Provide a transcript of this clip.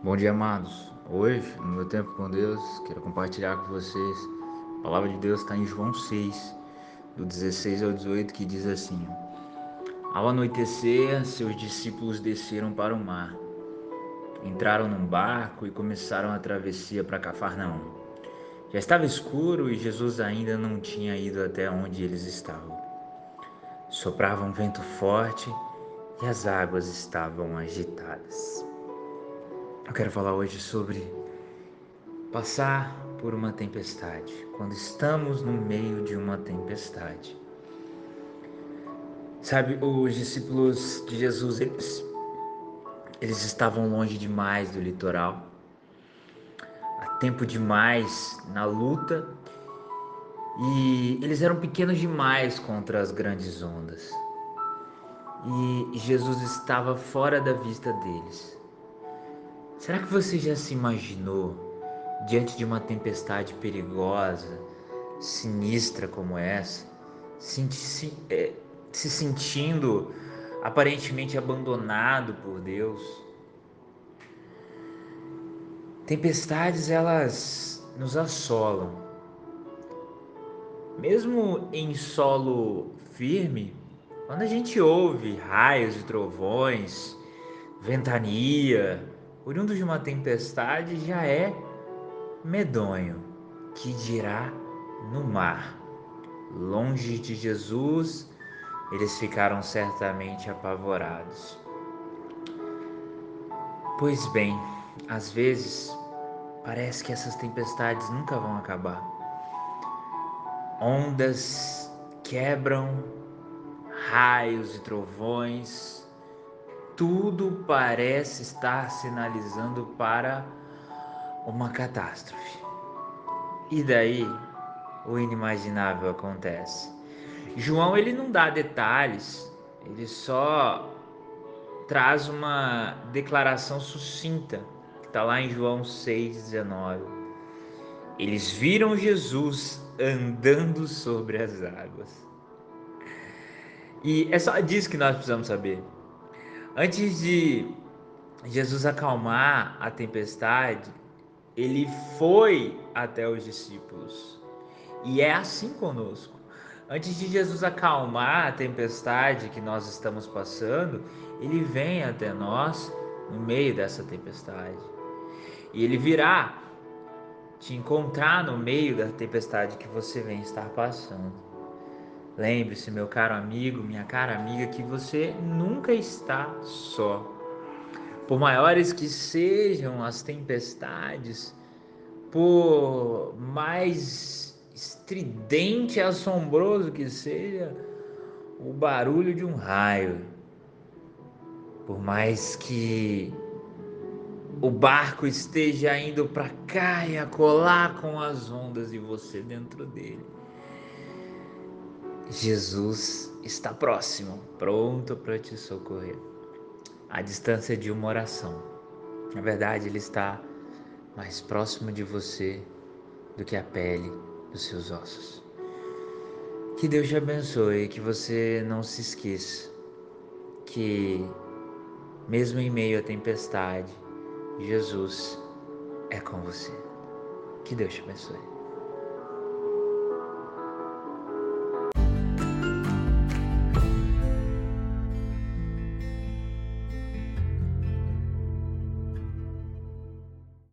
Bom dia, amados. Hoje, no meu tempo com Deus, quero compartilhar com vocês. A palavra de Deus está em João 6, do 16 ao 18, que diz assim: Ao anoitecer, seus discípulos desceram para o mar. Entraram num barco e começaram a travessia para Cafarnaum. Já estava escuro e Jesus ainda não tinha ido até onde eles estavam. Soprava um vento forte e as águas estavam agitadas. Eu quero falar hoje sobre passar por uma tempestade, quando estamos no meio de uma tempestade. Sabe, os discípulos de Jesus, eles, eles estavam longe demais do litoral, há tempo demais na luta, e eles eram pequenos demais contra as grandes ondas. E Jesus estava fora da vista deles. Será que você já se imaginou diante de uma tempestade perigosa, sinistra como essa, se, é, se sentindo aparentemente abandonado por Deus? Tempestades elas nos assolam. Mesmo em solo firme, quando a gente ouve raios e trovões, ventania, oriundo de uma tempestade, já é medonho, que dirá no mar. Longe de Jesus, eles ficaram certamente apavorados. Pois bem, às vezes parece que essas tempestades nunca vão acabar. Ondas quebram, raios e trovões tudo parece estar sinalizando para uma catástrofe. E daí o inimaginável acontece. João ele não dá detalhes, ele só traz uma declaração sucinta, que está lá em João 6,19. Eles viram Jesus andando sobre as águas. E é só disso que nós precisamos saber. Antes de Jesus acalmar a tempestade, ele foi até os discípulos. E é assim conosco. Antes de Jesus acalmar a tempestade que nós estamos passando, ele vem até nós no meio dessa tempestade. E ele virá te encontrar no meio da tempestade que você vem estar passando. Lembre-se, meu caro amigo, minha cara amiga, que você nunca está só. Por maiores que sejam as tempestades, por mais estridente e assombroso que seja o barulho de um raio, por mais que o barco esteja indo para cá e acolá com as ondas e você dentro dele Jesus está próximo, pronto para te socorrer. A distância de uma oração. Na verdade, Ele está mais próximo de você do que a pele dos seus ossos. Que Deus te abençoe, que você não se esqueça que, mesmo em meio à tempestade, Jesus é com você. Que Deus te abençoe.